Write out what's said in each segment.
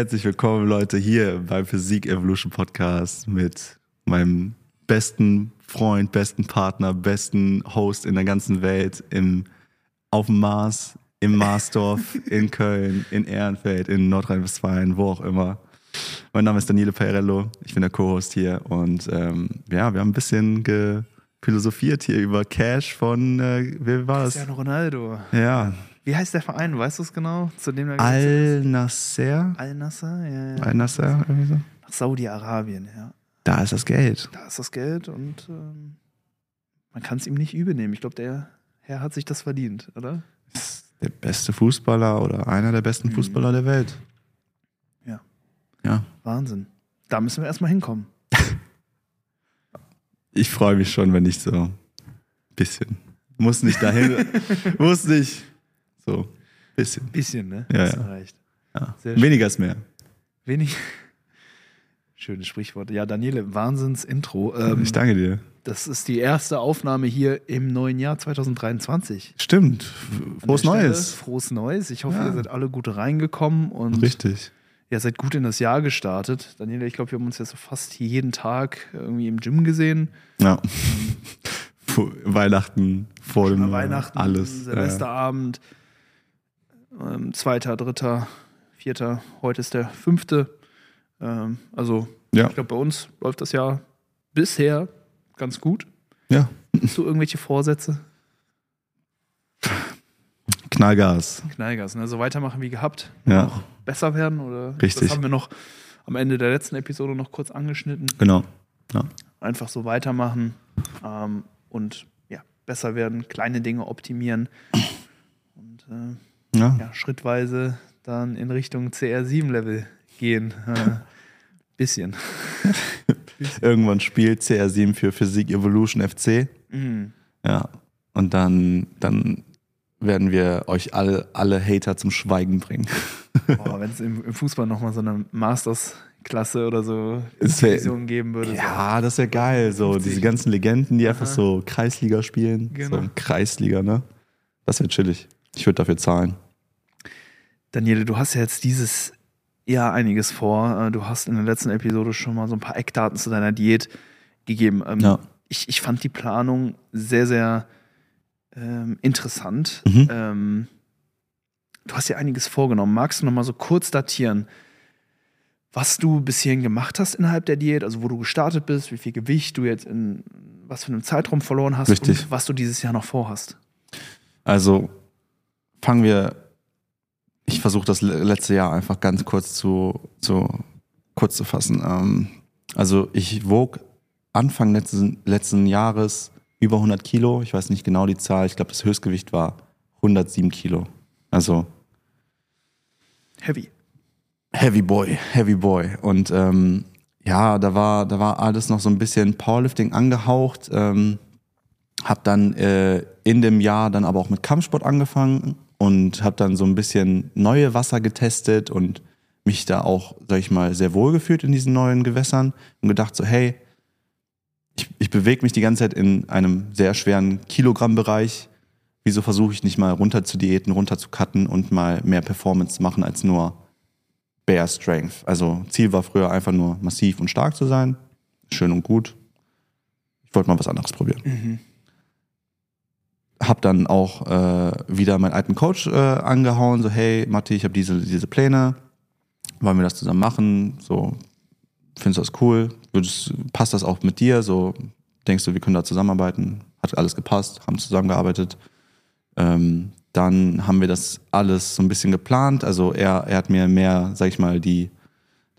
Herzlich willkommen, Leute, hier beim Physik Evolution Podcast mit meinem besten Freund, besten Partner, besten Host in der ganzen Welt im, auf dem Mars, im Marsdorf, in Köln, in Ehrenfeld, in Nordrhein-Westfalen, wo auch immer. Mein Name ist Daniele Paerello, ich bin der Co-Host hier und ähm, ja, wir haben ein bisschen philosophiert hier über Cash von, äh, wer war das? Cristiano Ronaldo. Ja. Wie heißt der Verein? Weißt du es genau? Zu dem er Al-Nasser? Al-Nasser, ja, ja. Al-Nasser, irgendwie so. Nach Saudi-Arabien, ja. Da ist das Geld. Da ist das Geld und ähm, man kann es ihm nicht übel nehmen. Ich glaube, der Herr hat sich das verdient, oder? Ist der beste Fußballer oder einer der besten Mhm. Fußballer der Welt. Ja. Ja. Wahnsinn. Da müssen wir erstmal hinkommen. Ich freue mich schon, wenn ich so ein bisschen. Muss nicht dahin. muss nicht. So, bisschen. Bisschen, ne? Ja, ja. du recht. Ja. Weniger ist mehr. Wenig. Schönes Sprichwort. Ja, Daniele, Wahnsinns-Intro. Ähm, ich danke dir. das ist die erste Aufnahme hier im neuen Jahr 2023. Stimmt. Frohes Neues. Frohes Neues. Ich hoffe, Ja. ihr seid alle gut reingekommen und Richtig. ihr seid gut in das Jahr gestartet. Daniele, ich glaube, wir haben uns jetzt so fast jeden Tag irgendwie im Gym gesehen. Ja. Weihnachten, vor dem Weihnachten, alles. Silvesterabend, ähm, zweiter, dritter, vierter, heute ist der fünfte. Ähm, also, Ja. ich glaube, bei uns läuft das Jahr bisher ganz gut. Ja. Hast du irgendwelche Vorsätze? Knallgas. Knallgas, ne? So weitermachen wie gehabt. Ja. Besser werden oder? Richtig. Das haben wir noch am Ende der letzten Episode noch kurz angeschnitten. Genau. Ja. Einfach so weitermachen ähm, und ja, besser werden, kleine Dinge optimieren und äh, Ja. ja, schrittweise dann in Richtung CR7-Level gehen. Äh, bisschen. Irgendwann spielt CR7 für Physik Evolution FC. Mhm. Ja. Und dann, dann werden wir euch alle, alle Hater zum Schweigen bringen. Boah, Wenn es im, im Fußball nochmal so eine Masters-Klasse oder so Division geben würde. Ja, das wäre geil. So 50. diese ganzen Legenden, die einfach Aha. so Kreisliga spielen. Genau. So Kreisliga, ne? Das wäre chillig. Ich würde dafür zahlen. Daniele, du hast ja jetzt dieses Jahr einiges vor. Äh, Du hast in der letzten Episode schon mal so ein paar Eckdaten zu deiner Diät gegeben. Ähm, Ja. ich, ich fand die Planung sehr, sehr ähm, interessant. Mhm. Ähm, du hast ja einiges vorgenommen. Magst du noch mal so kurz datieren, was du bis hierhin gemacht hast innerhalb der Diät? Also wo du gestartet bist, wie viel Gewicht du jetzt in was für einem Zeitraum verloren hast Richtig. und was du dieses Jahr noch vorhast? Also fangen wir. Ich versuche das le- letzte Jahr einfach ganz kurz zu, zu kurz zu fassen. Ähm, also ich wog Anfang letzten, letzten Jahres über 100 Kilo. Ich weiß nicht genau die Zahl. Ich glaube, das Höchstgewicht war 107 Kilo. Also Heavy. Heavy Boy, Heavy Boy. Und ähm, ja, da war, da war alles noch so ein bisschen Powerlifting angehaucht. Ähm, hab dann äh, in dem Jahr dann aber auch mit Kampfsport angefangen und habe dann so ein bisschen neue Wasser getestet und mich da auch, sag ich mal, sehr wohl gefühlt in diesen neuen Gewässern und gedacht so, hey, ich, ich bewege mich die ganze Zeit in einem sehr schweren Kilogrammbereich. Wieso versuche ich nicht mal runter zu diäten, runter zu cutten und mal mehr Performance zu machen als nur Bare Strength. Also Ziel war früher einfach nur massiv und stark zu sein. Schön und gut. Ich wollte mal was anderes probieren. Mhm. Hab dann auch äh, wieder meinen alten Coach äh, angehauen, so hey Matti, ich habe diese, diese Pläne, wollen wir das zusammen machen? So, findest du das cool? Würdest, passt das auch mit dir? So, denkst du, wir können da zusammenarbeiten? Hat alles gepasst, haben zusammengearbeitet. Ähm, dann haben wir das alles so ein bisschen geplant. Also er, er hat mir mehr, sag ich mal, die,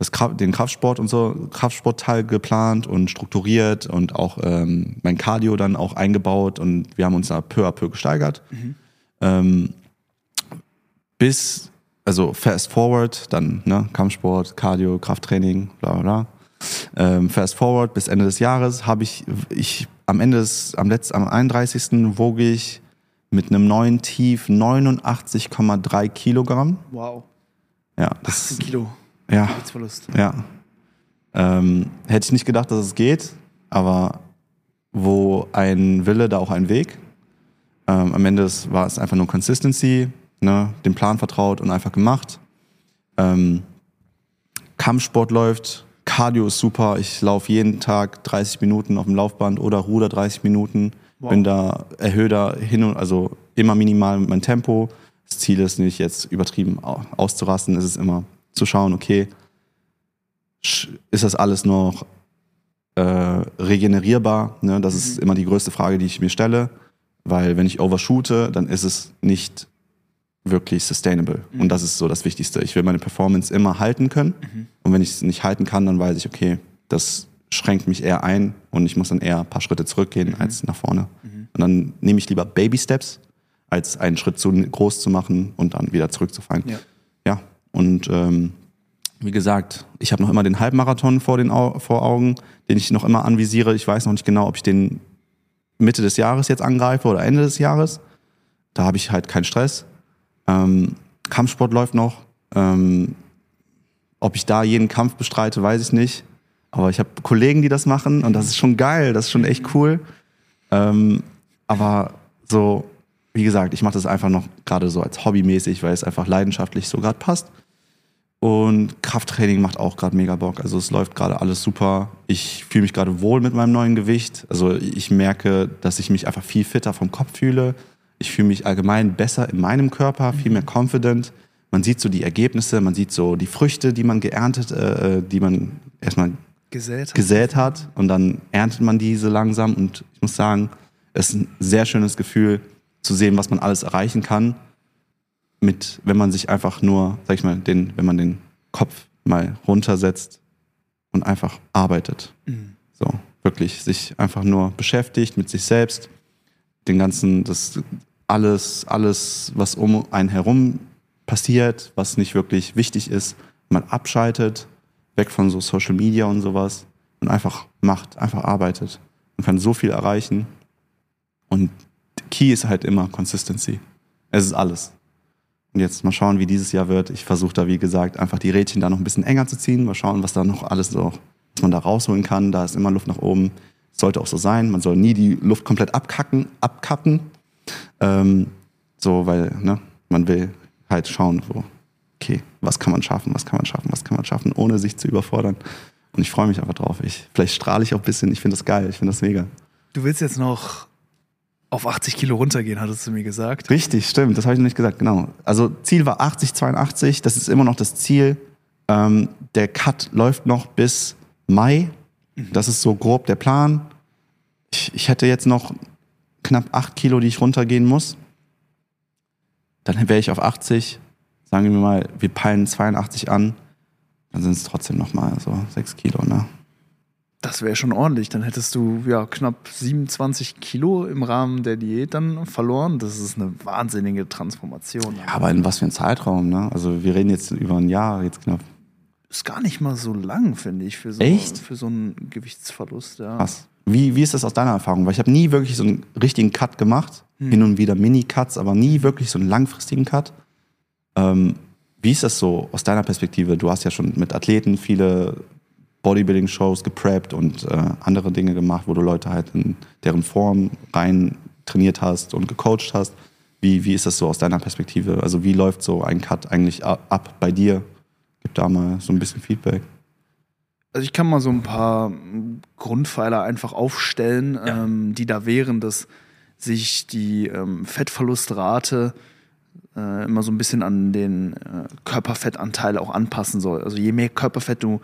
das, den Kraftsport und so, Kraftsportteil geplant und strukturiert und auch ähm, mein Cardio dann auch eingebaut und wir haben uns da peu à peu gesteigert. Ähm, bis, also fast forward, dann ne, Kampfsport, Cardio, Krafttraining, bla bla bla. Ähm, fast forward bis Ende des Jahres habe ich, ich am Ende des, am letzten, am 31. wog ich mit einem neuen Tief 89,3 Kilogramm. Wow. Ja, das 18 Kilo ja, Gewichtsverlust. ja. Ähm, hätte ich nicht gedacht, dass es geht, aber wo ein Wille, da auch ein Weg. Ähm, am Ende war es einfach nur Consistency, ne, dem Plan vertraut und einfach gemacht. Ähm, Kampfsport läuft, Cardio ist super. Ich laufe jeden Tag 30 Minuten auf dem Laufband oder ruder 30 Minuten. Wow. Bin da, erhöhe da hin und also immer minimal mit meinem Tempo. Das Ziel ist nicht jetzt übertrieben au- auszurasten, es ist immer zu schauen, okay, ist das alles noch äh, regenerierbar? Ne? Das ist immer die größte Frage, die ich mir stelle, weil wenn ich overshoote, dann ist es nicht wirklich sustainable. Und das ist so das Wichtigste. Ich will meine Performance immer halten können. Und wenn ich es nicht halten kann, dann weiß ich, okay, das schränkt mich eher ein und ich muss dann eher ein paar Schritte zurückgehen als nach vorne. Und dann nehme ich lieber Baby Steps, als einen Schritt zu groß zu machen und dann wieder zurückzufallen. Ja. Und ähm, wie gesagt, ich habe noch immer den Halbmarathon vor, den Au vor Augen, den ich noch immer anvisiere. Ich weiß noch nicht genau, ob ich den Mitte des Jahres jetzt angreife oder Ende des Jahres. Da habe ich halt keinen Stress. Ähm, Kampfsport läuft noch. Ähm, ob ich da jeden Kampf bestreite, weiß ich nicht. Aber ich habe Kollegen, die das machen und das ist schon geil, das ist schon echt cool. Ähm, aber so, wie gesagt, ich mache das einfach noch gerade so als hobbymäßig, weil es einfach leidenschaftlich so gerade passt. Und Krafttraining macht auch gerade mega Bock. Also es läuft gerade alles super. Ich fühle mich gerade wohl mit meinem neuen Gewicht. Also ich merke, dass ich mich einfach viel fitter vom Kopf fühle. Ich fühle mich allgemein besser in meinem Körper, viel mehr confident. Man sieht so die Ergebnisse, man sieht so die Früchte, die man geerntet, äh, äh, die man erstmal Gesät. gesät hat und dann erntet man diese langsam und ich muss sagen, es ist ein sehr schönes Gefühl zu sehen, was man alles erreichen kann mit, wenn man sich einfach nur, sag ich mal, den, wenn man den Kopf mal runtersetzt und einfach arbeitet. So, wirklich sich einfach nur beschäftigt mit sich selbst, den ganzen, das alles, alles, was um einen herum passiert, was nicht wirklich wichtig ist, mal abschaltet, weg von so Social Media und sowas und einfach macht, einfach arbeitet. Man kann so viel erreichen. Und Key ist halt immer Consistency. Es ist alles. Und jetzt mal schauen, wie dieses Jahr wird. Ich versuche da, wie gesagt, einfach die Rädchen da noch ein bisschen enger zu ziehen. Mal schauen, was da noch alles so, was man da rausholen kann. Da ist immer Luft nach oben. Sollte auch so sein. Man soll nie die Luft komplett abkacken, abkappen. Ähm, so, weil, ne, man will halt schauen, so, okay, was kann man schaffen, was kann man schaffen, was kann man schaffen, ohne sich zu überfordern. Und ich freue mich einfach drauf. Ich, vielleicht strahle ich auch ein bisschen. Ich finde das geil. Ich finde das mega. Du willst jetzt noch auf 80 Kilo runtergehen, hattest du mir gesagt. Richtig, stimmt. Das habe ich noch nicht gesagt. Genau. Also Ziel war 80, 82. Das ist immer noch das Ziel. Ähm, der Cut läuft noch bis Mai. Das ist so grob der Plan. Ich, ich hätte jetzt noch knapp 8 Kilo, die ich runtergehen muss. Dann wäre ich auf 80. Sagen wir mal, wir peilen 82 an. Dann sind es trotzdem noch mal so 6 Kilo. Ne? Das wäre schon ordentlich. Dann hättest du ja knapp 27 Kilo im Rahmen der Diät dann verloren. Das ist eine wahnsinnige Transformation. Ja, aber in was für ein Zeitraum? Ne? Also wir reden jetzt über ein Jahr jetzt knapp. Ist gar nicht mal so lang, finde ich, für so, Echt? für so einen Gewichtsverlust. Ja. Krass. Wie, wie ist das aus deiner Erfahrung? Weil ich habe nie wirklich so einen richtigen Cut gemacht. Hin und wieder Mini-Cuts, aber nie wirklich so einen langfristigen Cut. Ähm, wie ist das so aus deiner Perspektive? Du hast ja schon mit Athleten viele Bodybuilding-Shows gepreppt und äh, andere Dinge gemacht, wo du Leute halt in deren Form rein trainiert hast und gecoacht hast. Wie, wie ist das so aus deiner Perspektive? Also wie läuft so ein Cut eigentlich ab bei dir? Gib da mal so ein bisschen Feedback. Also ich kann mal so ein paar Grundpfeiler einfach aufstellen, ähm, die da wären, dass sich die ähm, Fettverlustrate äh, immer so ein bisschen an den äh, Körperfettanteil auch anpassen soll. Also je mehr Körperfett du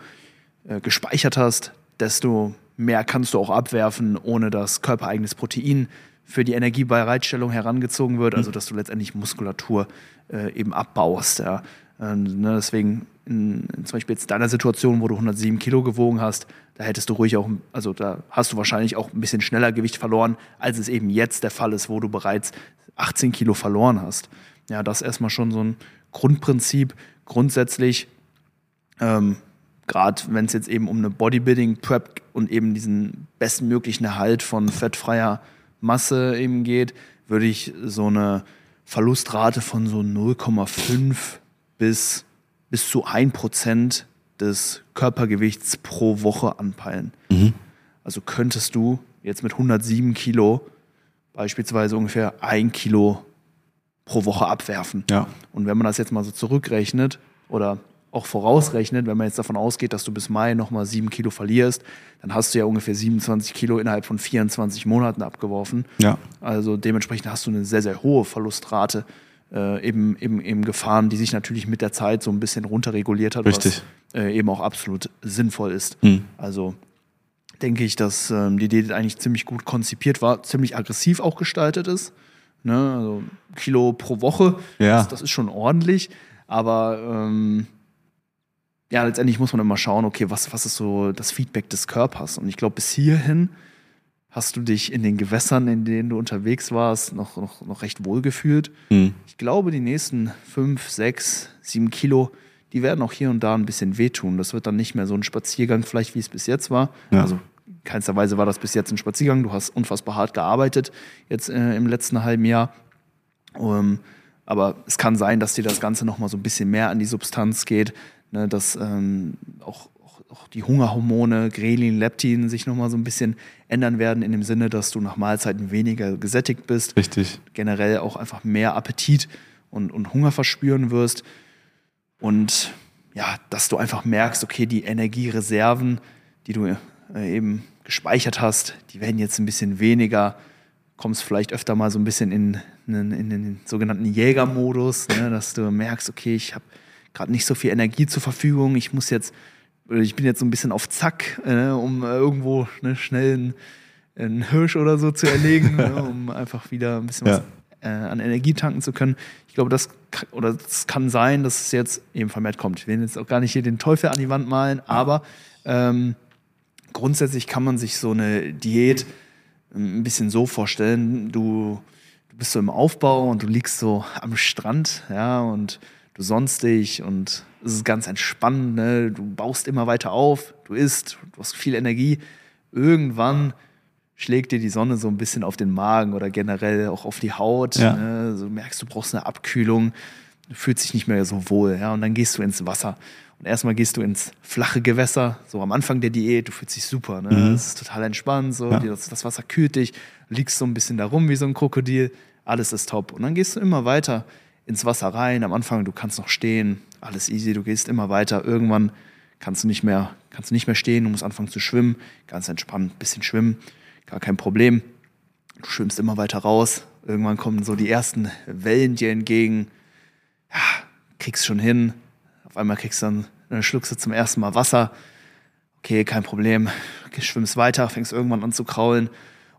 äh, gespeichert hast, desto mehr kannst du auch abwerfen, ohne dass körpereigenes Protein für die Energiebereitstellung herangezogen wird, also dass du letztendlich Muskulatur äh, eben abbaust. Ja. Ähm, ne, deswegen in, in zum Beispiel jetzt deiner Situation, wo du 107 Kilo gewogen hast, da hättest du ruhig auch, also da hast du wahrscheinlich auch ein bisschen schneller Gewicht verloren, als es eben jetzt der Fall ist, wo du bereits 18 Kilo verloren hast. Ja, das ist erstmal schon so ein Grundprinzip. Grundsätzlich ähm, gerade wenn es jetzt eben um eine Bodybuilding-Prep und eben diesen bestmöglichen Erhalt von fettfreier Masse eben geht, würde ich so eine Verlustrate von so 0,5 bis, bis zu 1% des Körpergewichts pro Woche anpeilen. Also könntest du jetzt mit 107 Kilo beispielsweise ungefähr ein Kilo pro Woche abwerfen. Ja. Und wenn man das jetzt mal so zurückrechnet oder auch vorausrechnet, wenn man jetzt davon ausgeht, dass du bis Mai nochmal sieben Kilo verlierst, dann hast du ja ungefähr 27 Kilo innerhalb von 24 Monaten abgeworfen. Ja. Also dementsprechend hast du eine sehr, sehr hohe Verlustrate äh, eben, eben, eben gefahren, die sich natürlich mit der Zeit so ein bisschen runterreguliert hat, Richtig. was äh, eben auch absolut sinnvoll ist. Mhm. Also denke ich, dass ähm, die Diät eigentlich ziemlich gut konzipiert war, ziemlich aggressiv auch gestaltet ist. Ne? Also Kilo pro Woche, Ja. das, das ist schon ordentlich. Aber ähm, ja, letztendlich muss man immer schauen, okay, was, was ist so das Feedback des Körpers? Und ich glaube, bis hierhin hast du dich in den Gewässern, in denen du unterwegs warst, noch, noch, noch recht wohl gefühlt. Mhm. Ich glaube, die nächsten fünf, sechs, sieben Kilo, die werden auch hier und da ein bisschen wehtun. Das wird dann nicht mehr so ein Spaziergang, vielleicht wie es bis jetzt war. Ja. Also in keinster Weise war das bis jetzt ein Spaziergang. Du hast unfassbar hart gearbeitet jetzt äh, im letzten halben Jahr. Ähm, aber es kann sein, dass dir das Ganze noch mal so ein bisschen mehr an die Substanz geht, ne, dass ähm, auch, auch, auch die Hungerhormone, Grelin, Leptin sich noch mal so ein bisschen ändern werden in dem Sinne, dass du nach Mahlzeiten weniger gesättigt bist Richtig. generell auch einfach mehr Appetit und, und Hunger verspüren wirst. Und ja, dass du einfach merkst, okay, die Energiereserven, die du äh, eben gespeichert hast, die werden jetzt ein bisschen weniger. Kommst vielleicht öfter mal so ein bisschen in, in, in den sogenannten Jägermodus, ne, dass du merkst, okay, ich habe gerade nicht so viel Energie zur Verfügung, ich muss jetzt, oder ich bin jetzt so ein bisschen auf Zack, äh, um äh, irgendwo ne, schnell einen, einen Hirsch oder so zu erlegen, ne, um einfach wieder ein bisschen was äh, an Energie tanken zu können. Ich glaube, das, oder das kann sein, dass es jetzt eben vermehrt kommt. Ich will jetzt auch gar nicht hier den Teufel an die Wand malen, aber ähm, grundsätzlich kann man sich so eine Diät ähm, ein bisschen so vorstellen. Du, du bist so im Aufbau und du liegst so am Strand, ja, und du sonnst dich und es ist ganz entspannend, ne? Du baust immer weiter auf, du isst, du hast viel Energie. Irgendwann schlägt dir die Sonne so ein bisschen auf den Magen oder generell auch auf die Haut. Ja. Ne? So merkst du brauchst eine Abkühlung, du fühlst dich nicht mehr so wohl, ja, und dann gehst du ins Wasser. Und erstmal gehst du ins flache Gewässer, so am Anfang der Diät, du fühlst dich super, ne? Mhm. Es ist total entspannt, so, Ja. das, das Wasser kühlt dich, liegst so ein bisschen da rum wie so ein Krokodil, alles ist top. Und dann gehst du immer weiter ins Wasser rein. Am Anfang, du kannst noch stehen, alles easy, du gehst immer weiter. Irgendwann kannst du nicht mehr, kannst du nicht mehr stehen, du musst anfangen zu schwimmen, ganz entspannt, bisschen schwimmen, gar kein Problem. Du schwimmst immer weiter raus. Irgendwann kommen so die ersten Wellen dir entgegen. Ja, kriegst schon hin. Auf einmal kriegst du dann, dann schluckst du zum ersten Mal Wasser. Okay, kein Problem. Okay, schwimmst weiter, fängst irgendwann an zu kraulen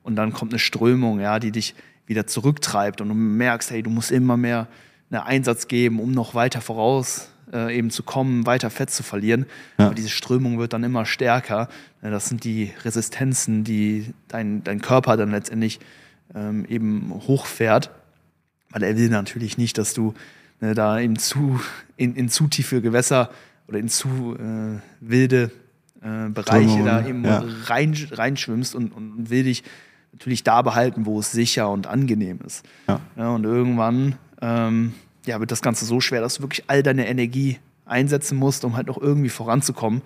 und dann kommt eine Strömung, ja, die dich wieder zurücktreibt und du merkst, hey, du musst immer mehr einen Einsatz geben, um noch weiter voraus äh, eben zu kommen, weiter Fett zu verlieren. Ja. Aber diese Strömung wird dann immer stärker. Ja, Das sind die Resistenzen, die dein, dein Körper dann letztendlich ähm, eben hochfährt, weil er will natürlich nicht, dass du ne, da in zu, in, in zu tiefe Gewässer oder in zu äh, wilde äh, Bereiche Strömungen, da eben ja. rein, reinschwimmst und, und will dich natürlich da behalten, wo es sicher und angenehm ist. Ja. Ja, und irgendwann ähm, ja, wird das Ganze so schwer, dass du wirklich all deine Energie einsetzen musst, um halt noch irgendwie voranzukommen.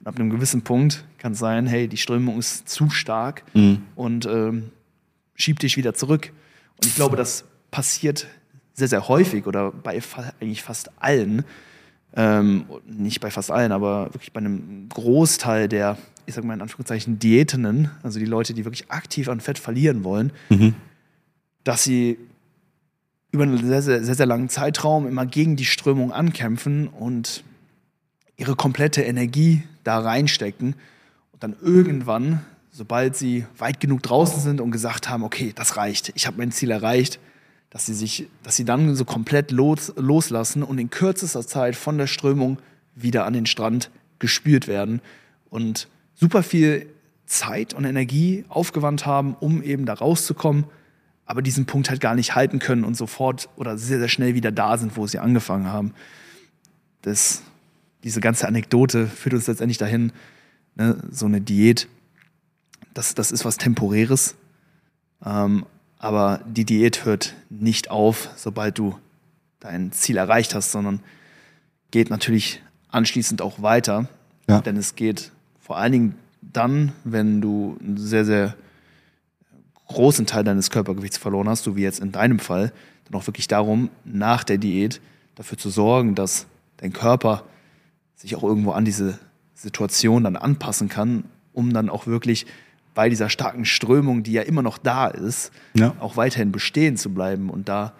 Und ab einem gewissen Punkt kann es sein, hey, die Strömung ist zu stark Mhm. und ähm, schiebt dich wieder zurück. Und ich glaube, das passiert sehr, sehr häufig oder bei fa eigentlich fast allen. Ähm, nicht bei fast allen, aber wirklich bei einem Großteil der, ich sag mal in Anführungszeichen, Diätinnen, also die Leute, die wirklich aktiv an Fett verlieren wollen, Mhm. dass sie über einen sehr, sehr, sehr, sehr langen Zeitraum immer gegen die Strömung ankämpfen und ihre komplette Energie da reinstecken und dann irgendwann, sobald sie weit genug draußen sind und gesagt haben, okay, das reicht, ich habe mein Ziel erreicht, dass sie sich, dass sie dann so komplett los, loslassen und in kürzester Zeit von der Strömung wieder an den Strand gespült werden und super viel Zeit und Energie aufgewandt haben, um eben da rauszukommen, aber diesen Punkt halt gar nicht halten können und sofort oder sehr, sehr schnell wieder da sind, wo sie angefangen haben. Das, diese ganze Anekdote führt uns letztendlich dahin, ne, so eine Diät, das, das ist was Temporäres, ähm, aber die Diät hört nicht auf, sobald du dein Ziel erreicht hast, sondern geht natürlich anschließend auch weiter. Ja. Denn es geht vor allen Dingen dann, wenn du sehr, sehr großen Teil deines Körpergewichts verloren hast, so wie jetzt in deinem Fall, dann auch wirklich darum, nach der Diät dafür zu sorgen, dass dein Körper sich auch irgendwo an diese Situation dann anpassen kann, um dann auch wirklich bei dieser starken Strömung, die ja immer noch da ist, Ja. auch weiterhin bestehen zu bleiben und da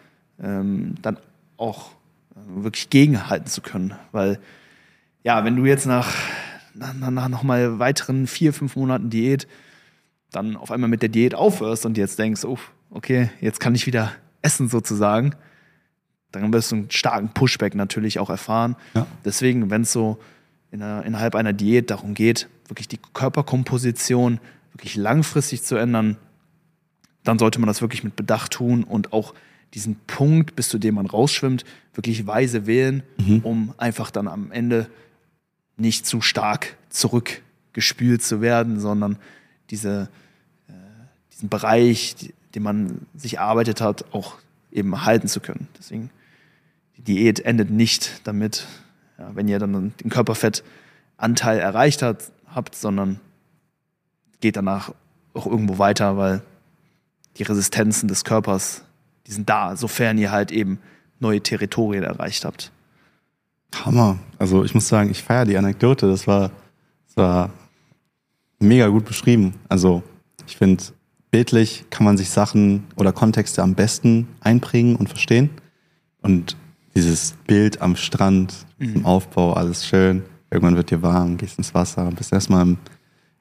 ähm, dann auch äh, wirklich gegenhalten zu können. Weil, ja, wenn du jetzt nach, nach, nach nochmal weiteren vier, fünf Monaten Diät dann auf einmal mit der Diät aufhörst und jetzt denkst, oh, okay, jetzt kann ich wieder essen sozusagen, dann wirst du einen starken Pushback natürlich auch erfahren. Ja. Deswegen, wenn es so in einer, innerhalb einer Diät darum geht, wirklich die Körperkomposition wirklich langfristig zu ändern, dann sollte man das wirklich mit Bedacht tun und auch diesen Punkt, bis zu dem man rausschwimmt, wirklich weise wählen, um einfach dann am Ende nicht zu stark zurückgespült zu werden, sondern diese, äh, diesen Bereich, den man sich erarbeitet hat, auch eben halten zu können. Deswegen, die Diät endet nicht damit, ja, wenn ihr dann den Körperfettanteil erreicht hat, habt, sondern geht danach auch irgendwo weiter, weil die Resistenzen des Körpers, die sind da, sofern ihr halt eben neue Territorien erreicht habt. Hammer. Also ich muss sagen, ich feiere die Anekdote. Das war, das war mega gut beschrieben. Also ich finde, bildlich kann man sich Sachen oder Kontexte am besten einprägen und verstehen. Und dieses Bild am Strand, im Aufbau, alles schön. Irgendwann wird dir warm, gehst ins Wasser, bist erstmal im,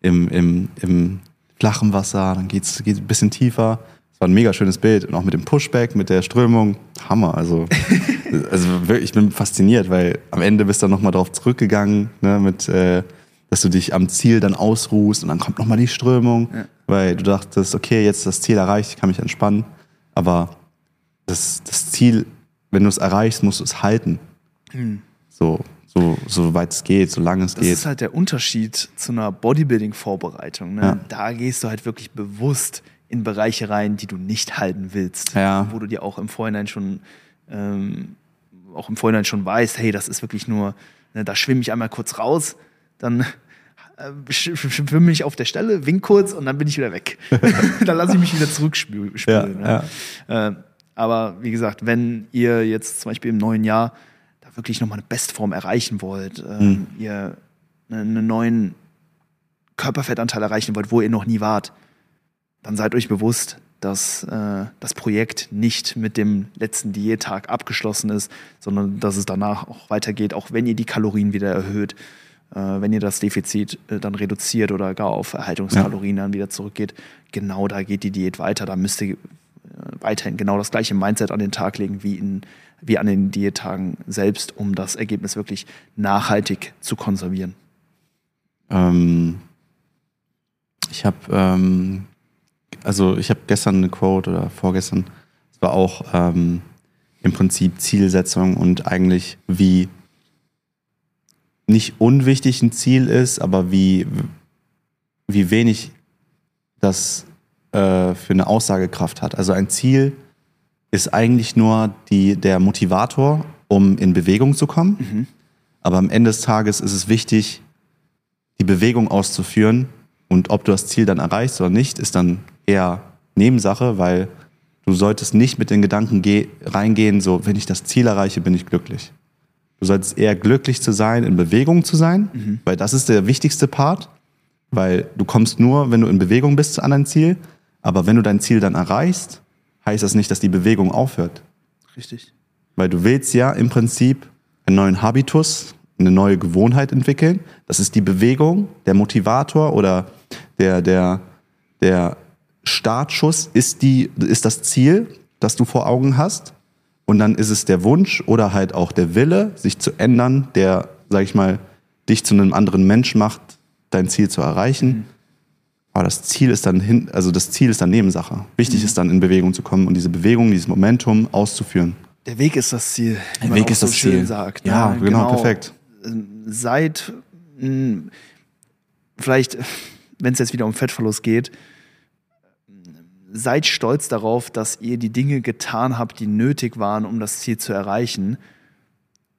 im, im, im flachen Wasser, dann geht's, geht's ein bisschen tiefer. Es war ein mega schönes Bild. Und auch mit dem Pushback, mit der Strömung. Hammer. Also, also wirklich, ich bin fasziniert, weil am Ende bist du dann nochmal drauf zurückgegangen, ne, mit, äh, dass du dich am Ziel dann ausruhst und dann kommt nochmal die Strömung, Ja. weil du dachtest, okay, jetzt das Ziel erreicht, ich kann mich entspannen. Aber das, das Ziel, wenn du es erreichst, musst du es halten. So, so, so weit es geht, solange es Das geht. ist halt der Unterschied zu einer Bodybuilding-Vorbereitung. Ne? Ja. Da gehst du halt wirklich bewusst in Bereiche rein, die du nicht halten willst. Ja. Wo du dir auch im Vorhinein schon, ähm, auch im Vorhinein schon weißt, hey, das ist wirklich nur, ne, da schwimme ich einmal kurz raus, dann äh, sch- sch- schwimme ich auf der Stelle, wink kurz und dann bin ich wieder weg. dann lasse ich mich wieder zurückspülen. Ja, ne? Äh, aber wie gesagt, wenn ihr jetzt zum Beispiel im neuen Jahr da wirklich nochmal eine Bestform erreichen wollt, ähm, ihr ne- einen neuen Körperfettanteil erreichen wollt, wo ihr noch nie wart, dann seid euch bewusst, dass äh, das Projekt nicht mit dem letzten Diättag abgeschlossen ist, sondern dass es danach auch weitergeht, auch wenn ihr die Kalorien wieder erhöht, wenn ihr das Defizit äh, dann reduziert oder gar auf Erhaltungskalorien dann wieder zurückgeht. Genau da geht die Diät weiter. Da müsst ihr äh, weiterhin genau das gleiche Mindset an den Tag legen wie, in, wie an den Diättagen selbst, um das Ergebnis wirklich nachhaltig zu konservieren. Ähm, ich habe, ähm, also ich habe gestern eine Quote oder vorgestern, es war auch ähm, im Prinzip Zielsetzung und eigentlich wie nicht unwichtig ein Ziel ist, aber wie, wie wenig das äh, für eine Aussagekraft hat. Also ein Ziel ist eigentlich nur die, der Motivator, um in Bewegung zu kommen. Aber am Ende des Tages ist es wichtig, die Bewegung auszuführen und ob du das Ziel dann erreichst oder nicht, ist dann eher Nebensache, weil du solltest nicht mit den Gedanken geh- reingehen, so wenn ich das Ziel erreiche, bin ich glücklich. Du solltest eher glücklich zu sein, in Bewegung zu sein, weil das ist der wichtigste Part, weil du kommst nur, wenn du in Bewegung bist zu einem Ziel, aber wenn du dein Ziel dann erreichst, heißt das nicht, dass die Bewegung aufhört. Richtig. Weil du willst ja im Prinzip einen neuen Habitus, eine neue Gewohnheit entwickeln. Das ist die Bewegung, der Motivator oder der, der, der Startschuss ist, die, ist das Ziel, das du vor Augen hast. Und dann ist es der Wunsch oder halt auch der Wille, sich zu ändern, der, sag ich mal, dich zu einem anderen Mensch macht, dein Ziel zu erreichen. Aber das Ziel ist dann hin, also das Ziel ist dann Nebensache. Wichtig ist dann in Bewegung zu kommen und diese Bewegung, dieses Momentum auszuführen. Der Weg ist das Ziel. Der Weg ist so das Ziel. Sagt, Ja, ne? genau, perfekt. Seid, mh, vielleicht, wenn es jetzt wieder um Fettverlust geht, seid stolz darauf, dass ihr die Dinge getan habt, die nötig waren, um das Ziel zu erreichen.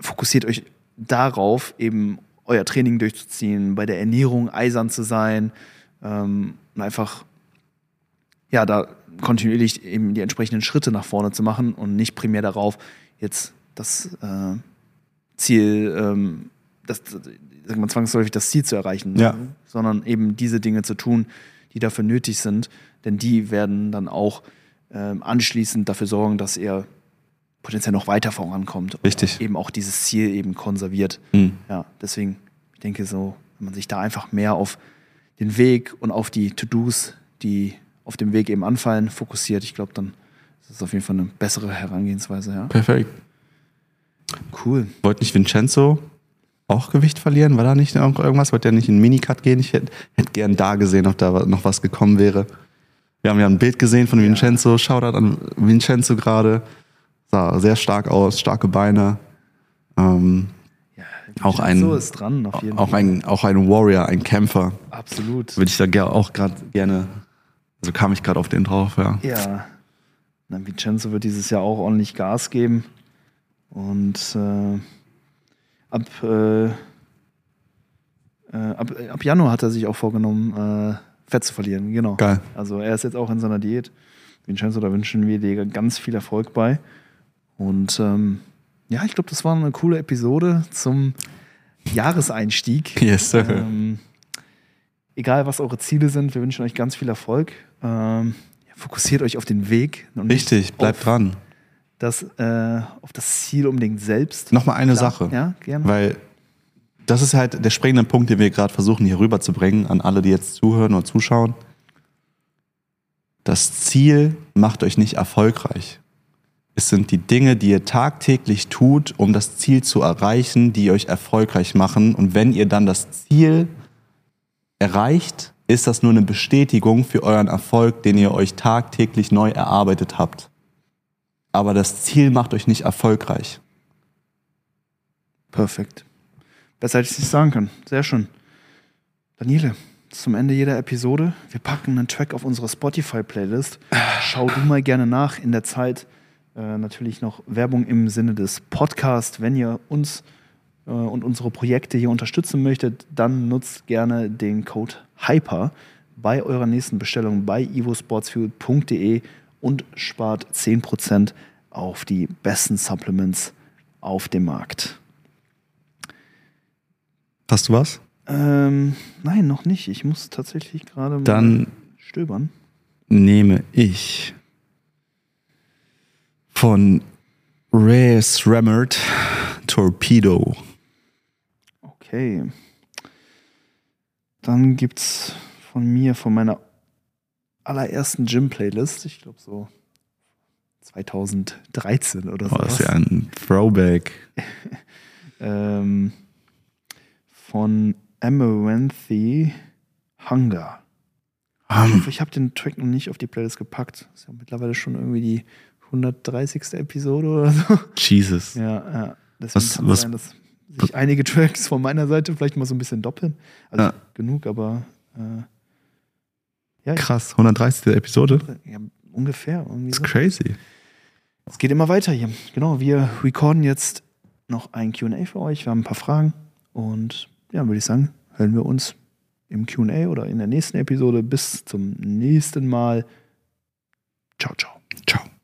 Fokussiert euch darauf, eben euer Training durchzuziehen, bei der Ernährung eisern zu sein ähm, und einfach ja, da kontinuierlich eben die entsprechenden Schritte nach vorne zu machen und nicht primär darauf, jetzt das äh, Ziel, ähm, das, sag mal, zwangsläufig das Ziel zu erreichen, Ja. sondern eben diese Dinge zu tun, die dafür nötig sind, denn die werden dann auch ähm, anschließend dafür sorgen, dass er potenziell noch weiter vorankommt. und Richtig. Eben auch dieses Ziel eben konserviert. Mhm. Ja, deswegen, ich denke so, wenn man sich da einfach mehr auf den Weg und auf die To-Dos, die auf dem Weg eben anfallen, fokussiert, ich glaube, dann ist es auf jeden Fall eine bessere Herangehensweise, ja. Perfekt. Cool. Wollte nicht Vincenzo auch Gewicht verlieren? War da nicht irgendwas? Wollte er nicht in einen Minicut gehen? Ich hätte hätt gern da gesehen, ob da noch was gekommen wäre. Wir haben ja ein Bild gesehen von Vincenzo. Shoutout an Vincenzo gerade. Sah sehr stark aus, starke Beine. Ähm, Ja, Auch ein- ist dran, auf jeden auch, Fall. ein, auch ein Warrior, ein Kämpfer. Absolut. Würde ich da auch gerade gerne. Also kam ich gerade auf den drauf, ja. Ja. Na, Vincenzo wird dieses Jahr auch ordentlich Gas geben. Und äh, ab, äh, äh, ab, ab Januar hat er sich auch vorgenommen, äh, Fett zu verlieren. Genau. Geil. Also er ist jetzt auch in seiner Diät. Vincenzo, da wünschen wir dir ganz viel Erfolg bei. Und ähm, ja, ich glaube, das war eine coole Episode zum Jahreseinstieg. Yes, sir. Ähm, egal, was eure Ziele sind, wir wünschen euch ganz viel Erfolg. Ähm, fokussiert euch auf den Weg Richtig, bleibt dran. Das, äh, auf das Ziel unbedingt selbst. Nochmal eine Klar. Sache. Ja, gerne. Weil das ist halt der springende Punkt, den wir gerade versuchen hier rüberzubringen an alle, die jetzt zuhören und zuschauen. Das Ziel macht euch nicht erfolgreich. Es sind die Dinge, die ihr tagtäglich tut, um das Ziel zu erreichen, die euch erfolgreich machen. Und wenn ihr dann das Ziel erreicht, ist das nur eine Bestätigung für euren Erfolg, den ihr euch tagtäglich neu erarbeitet habt. Aber das Ziel macht euch nicht erfolgreich. Perfekt. Besser hätte ich es nicht sagen können. Sehr schön. Daniele, zum Ende jeder Episode. Wir packen einen Track auf unsere Spotify-Playlist. Schau du mal gerne nach. In der Zeit äh, natürlich noch Werbung im Sinne des Podcasts. Wenn ihr uns äh, und unsere Projekte hier unterstützen möchtet, dann nutzt gerne den Code HYPER bei eurer nächsten Bestellung bei evosportsfuel.de und spart 10% auf die besten Supplements auf dem Markt. Hast du was? Ähm, nein, noch nicht. Ich muss tatsächlich gerade mal Dann stöbern. nehme ich von Reyes Remmert Torpedo. Okay. Dann gibt's von mir, von meiner allerersten Gym-Playlist, ich glaube so 2013 oder so. Oh, das ist ja ein Throwback. ähm, von Amaranthi Hunger. Ich Um, hoffe, ich habe den Track noch nicht auf die Playlist gepackt. Ist ja mittlerweile schon irgendwie die 130. Episode oder so. Jesus. Ja, ja. Deswegen Was- kann was- sein, dass sich einige Tracks von meiner Seite vielleicht mal so ein bisschen doppeln. Also Ja. genug, aber äh, ja, Krass, 130. Episode. ja, ungefähr. Irgendwie Das so. ist crazy. Es geht immer weiter hier. Genau, wir recorden jetzt noch ein QA für euch. Wir haben ein paar Fragen und ja, würde ich sagen, hören wir uns im QA oder in der nächsten Episode. Bis zum nächsten Mal. Ciao, ciao. Ciao.